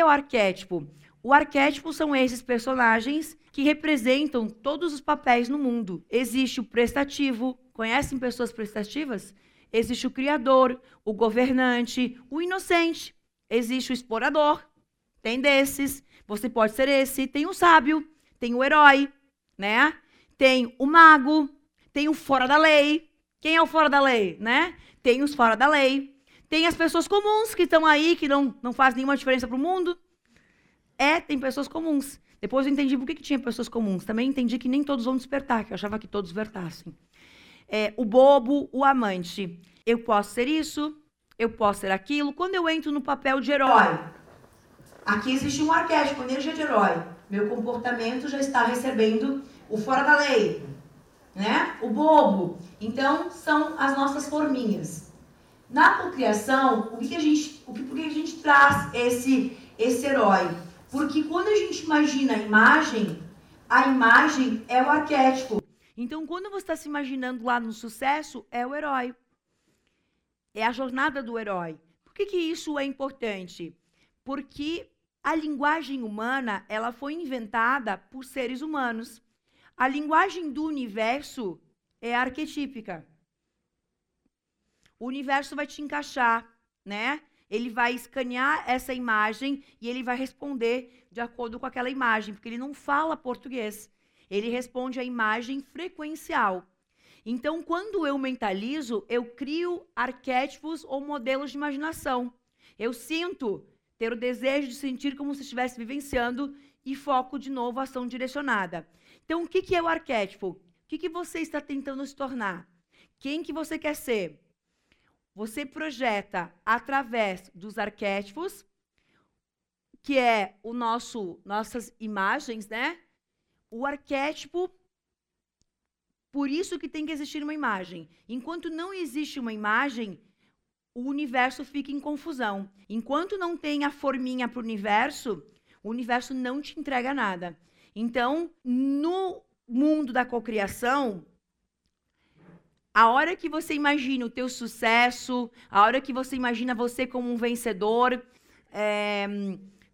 É o arquétipo? O arquétipo são esses personagens que representam todos os papéis no mundo. Existe o prestativo. Conhecem pessoas prestativas? Existe o criador, o governante, o inocente. Existe o explorador. Tem desses. Você pode ser esse. Tem o sábio, tem o herói, né? Tem o mago, tem o fora da lei. Quem é o fora da lei, né? Tem os fora da lei. Tem as pessoas comuns que estão aí, que não, não fazem nenhuma diferença para o mundo. É, tem pessoas comuns. Depois eu entendi por que, que tinha pessoas comuns. Também entendi que nem todos vão despertar, que eu achava que todos despertassem. É, o bobo, o amante. Eu posso ser isso, eu posso ser aquilo. Quando eu entro no papel de herói, aqui existe um arquétipo, energia de herói. Meu comportamento já está recebendo o fora da lei, né? O bobo. Então, são as nossas forminhas. Na cocriação, o que, que a gente, o que, por que a gente traz esse esse herói? Porque quando a gente imagina a imagem, a imagem é o arquétipo. Então, quando você está se imaginando lá no sucesso, é o herói. É a jornada do herói. Por que, que isso é importante? Porque a linguagem humana ela foi inventada por seres humanos. A linguagem do universo é arquetípica. O universo vai te encaixar, né? ele vai escanear essa imagem e ele vai responder de acordo com aquela imagem, porque ele não fala português. Ele responde a imagem frequencial. Então, quando eu mentalizo, eu crio arquétipos ou modelos de imaginação. Eu sinto ter o desejo de sentir como se estivesse vivenciando e foco de novo a ação direcionada. Então, o que, que é o arquétipo? O que, que você está tentando se tornar? Quem que você quer ser? Você projeta através dos arquétipos, que é o nosso nossas imagens, né? O arquétipo por isso que tem que existir uma imagem. Enquanto não existe uma imagem, o universo fica em confusão. Enquanto não tem a forminha para o universo, o universo não te entrega nada. Então, no mundo da cocriação, a hora que você imagina o teu sucesso, a hora que você imagina você como um vencedor, é,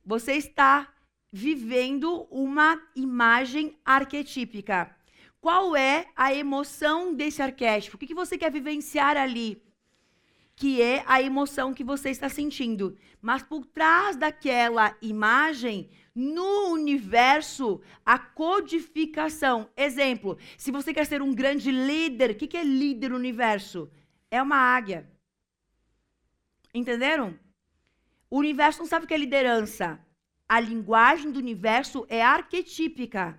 você está vivendo uma imagem arquetípica. Qual é a emoção desse arquétipo? O que, que você quer vivenciar ali? Que é a emoção que você está sentindo. Mas por trás daquela imagem, no universo a codificação. Exemplo, se você quer ser um grande líder, o que, que é líder no universo? É uma águia. Entenderam? O universo não sabe o que é liderança. A linguagem do universo é arquetípica.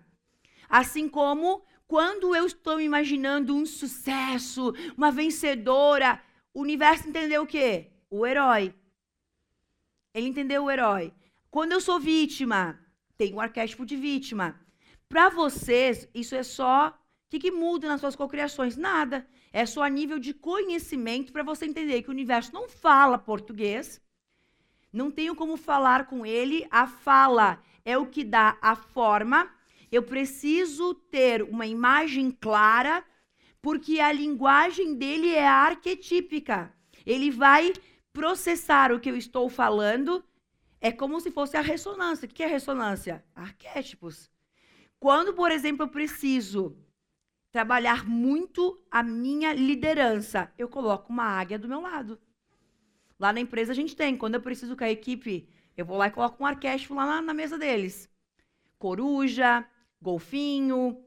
Assim como quando eu estou imaginando um sucesso, uma vencedora, o universo entendeu o quê? O herói. Ele entendeu o herói. Quando eu sou vítima, tem um arquétipo de vítima. Para vocês, isso é só. O que, que muda nas suas cocriações? Nada. É só a nível de conhecimento para você entender que o universo não fala português. Não tenho como falar com ele. A fala é o que dá a forma. Eu preciso ter uma imagem clara, porque a linguagem dele é arquetípica. Ele vai processar o que eu estou falando é como se fosse a ressonância. O que é ressonância? Arquétipos. Quando, por exemplo, eu preciso trabalhar muito a minha liderança, eu coloco uma águia do meu lado. Lá na empresa a gente tem. Quando eu preciso que a equipe, eu vou lá e coloco um arquétipo lá na, na mesa deles. Coruja, golfinho,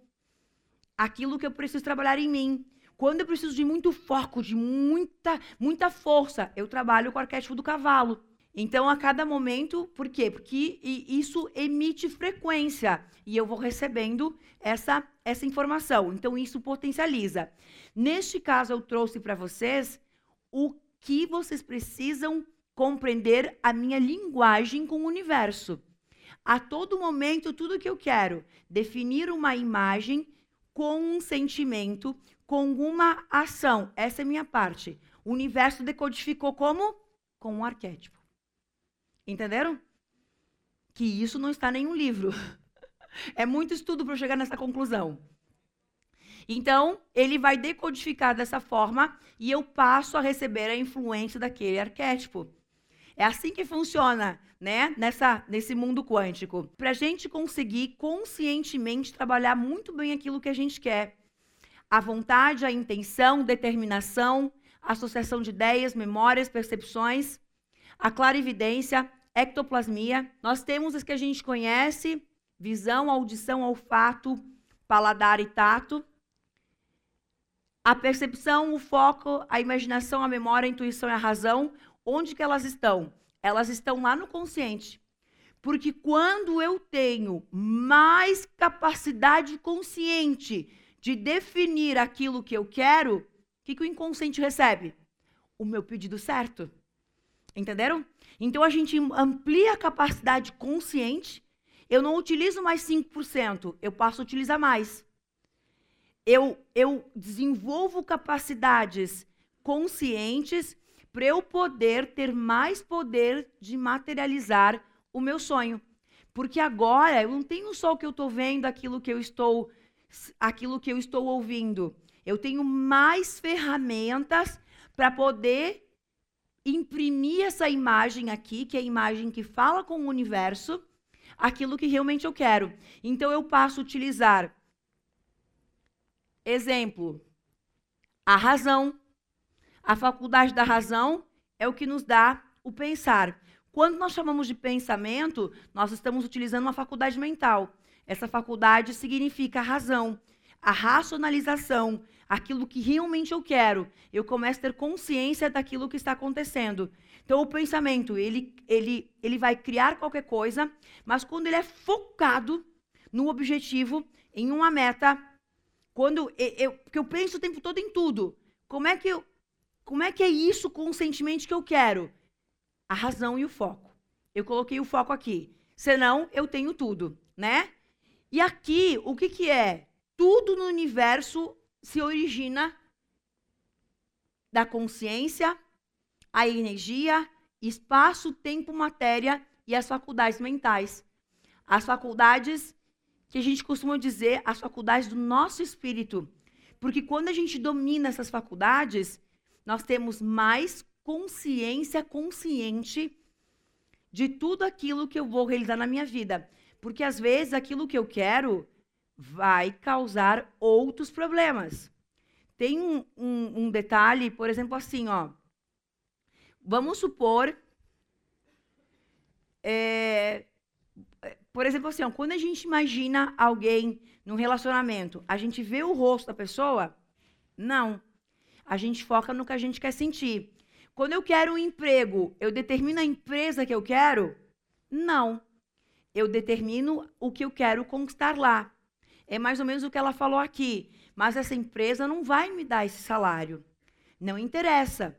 aquilo que eu preciso trabalhar em mim. Quando eu preciso de muito foco, de muita, muita força, eu trabalho com o arquétipo do cavalo. Então, a cada momento, por quê? Porque isso emite frequência e eu vou recebendo essa, essa informação. Então, isso potencializa. Neste caso, eu trouxe para vocês o que vocês precisam compreender a minha linguagem com o universo. A todo momento, tudo que eu quero, definir uma imagem com um sentimento, com uma ação. Essa é a minha parte. O universo decodificou como? Com um arquétipo. Entenderam? Que isso não está em nenhum livro. É muito estudo para chegar nessa conclusão. Então, ele vai decodificar dessa forma e eu passo a receber a influência daquele arquétipo. É assim que funciona, né? Nessa, nesse mundo quântico. Para a gente conseguir conscientemente trabalhar muito bem aquilo que a gente quer. A vontade, a intenção, determinação, associação de ideias, memórias, percepções, a clarividência, ectoplasmia. Nós temos as que a gente conhece: visão, audição, olfato, paladar e tato. A percepção, o foco, a imaginação, a memória, a intuição e a razão, onde que elas estão? Elas estão lá no consciente. Porque quando eu tenho mais capacidade consciente de definir aquilo que eu quero, o que, que o inconsciente recebe? O meu pedido certo. Entenderam? Então a gente amplia a capacidade consciente. Eu não utilizo mais 5%, eu passo a utilizar mais. Eu, eu desenvolvo capacidades conscientes para eu poder ter mais poder de materializar o meu sonho. Porque agora eu não tenho só o que eu estou vendo, aquilo que eu estou, aquilo que eu estou ouvindo. Eu tenho mais ferramentas para poder imprimir essa imagem aqui, que é a imagem que fala com o universo, aquilo que realmente eu quero. Então eu passo a utilizar exemplo, a razão, a faculdade da razão é o que nos dá o pensar. Quando nós chamamos de pensamento, nós estamos utilizando uma faculdade mental. Essa faculdade significa razão, a racionalização, aquilo que realmente eu quero. Eu começo a ter consciência daquilo que está acontecendo. Então, o pensamento, ele, ele, ele vai criar qualquer coisa, mas quando ele é focado no objetivo, em uma meta, quando eu, eu, porque eu penso o tempo todo em tudo. Como é que eu, como é que é isso conscientemente que eu quero? A razão e o foco. Eu coloquei o foco aqui. Senão, eu tenho tudo, né? E aqui, o que, que é? Tudo no universo se origina da consciência, a energia, espaço, tempo, matéria e as faculdades mentais. As faculdades que a gente costuma dizer, as faculdades do nosso espírito. Porque quando a gente domina essas faculdades, nós temos mais consciência consciente de tudo aquilo que eu vou realizar na minha vida. Porque às vezes aquilo que eu quero vai causar outros problemas. Tem um, um, um detalhe, por exemplo, assim, ó. Vamos supor. É, por exemplo, assim, ó, quando a gente imagina alguém num relacionamento, a gente vê o rosto da pessoa? Não. A gente foca no que a gente quer sentir. Quando eu quero um emprego, eu determino a empresa que eu quero? Não. Eu determino o que eu quero conquistar lá. É mais ou menos o que ela falou aqui. Mas essa empresa não vai me dar esse salário. Não interessa.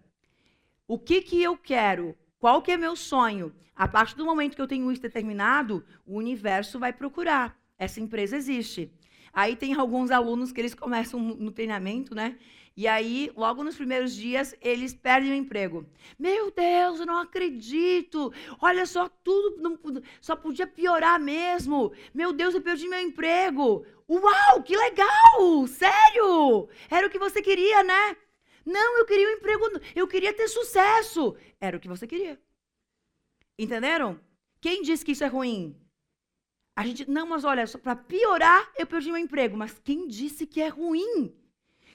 O que, que eu quero? Qual que é meu sonho? A partir do momento que eu tenho isso determinado, o universo vai procurar. Essa empresa existe. Aí tem alguns alunos que eles começam no treinamento, né? E aí, logo nos primeiros dias, eles perdem o emprego. Meu Deus, eu não acredito. Olha só, tudo não, só podia piorar mesmo. Meu Deus, eu perdi meu emprego. Uau, que legal! Sério? Era o que você queria, né? Não, eu queria um emprego, eu queria ter sucesso. Era o que você queria. Entenderam? Quem disse que isso é ruim? A gente, não, mas olha, para piorar, eu perdi meu emprego. Mas quem disse que é ruim?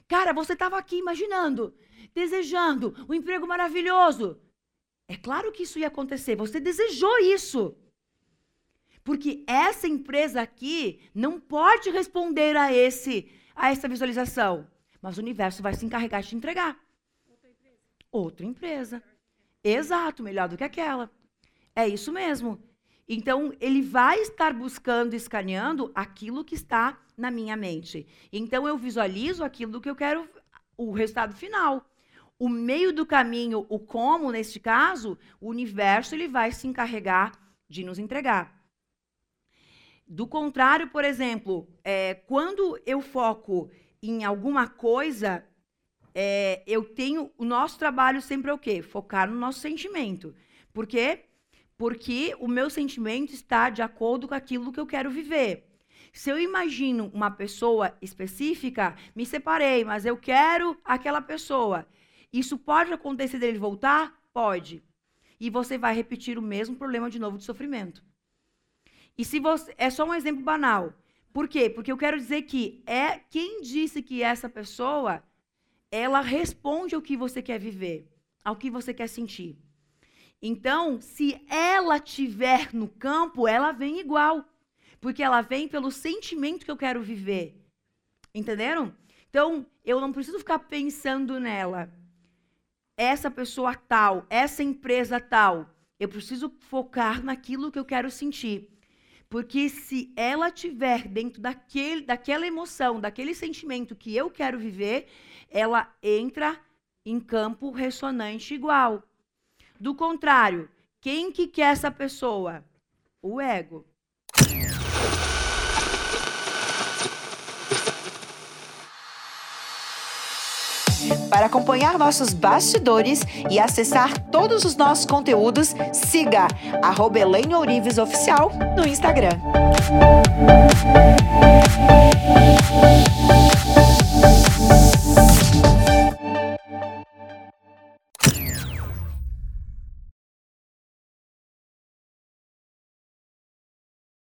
Cara, você estava aqui imaginando, desejando um emprego maravilhoso. É claro que isso ia acontecer. Você desejou isso. Porque essa empresa aqui não pode responder a esse a essa visualização, mas o universo vai se encarregar de te entregar. Outra empresa. Outra empresa. Exato, melhor do que aquela. É isso mesmo. Então, ele vai estar buscando, escaneando aquilo que está na minha mente. Então, eu visualizo aquilo que eu quero, o resultado final. o meio do caminho, o como, neste caso, o universo ele vai se encarregar de nos entregar. Do contrário, por exemplo, é, quando eu foco em alguma coisa, é, eu tenho. O nosso trabalho sempre é o quê? Focar no nosso sentimento. Por quê? Porque o meu sentimento está de acordo com aquilo que eu quero viver. Se eu imagino uma pessoa específica, me separei, mas eu quero aquela pessoa. Isso pode acontecer dele voltar? Pode. E você vai repetir o mesmo problema de novo de sofrimento. E se você. É só um exemplo banal. Por quê? Porque eu quero dizer que é quem disse que essa pessoa ela responde ao que você quer viver, ao que você quer sentir. Então, se ela tiver no campo, ela vem igual, porque ela vem pelo sentimento que eu quero viver. Entenderam? Então, eu não preciso ficar pensando nela. Essa pessoa tal, essa empresa tal. Eu preciso focar naquilo que eu quero sentir. Porque se ela tiver dentro daquele, daquela emoção, daquele sentimento que eu quero viver, ela entra em campo ressonante igual. Do contrário, quem que quer essa pessoa? O ego. Para acompanhar nossos bastidores e acessar todos os nossos conteúdos, siga arroba Oficial no Instagram.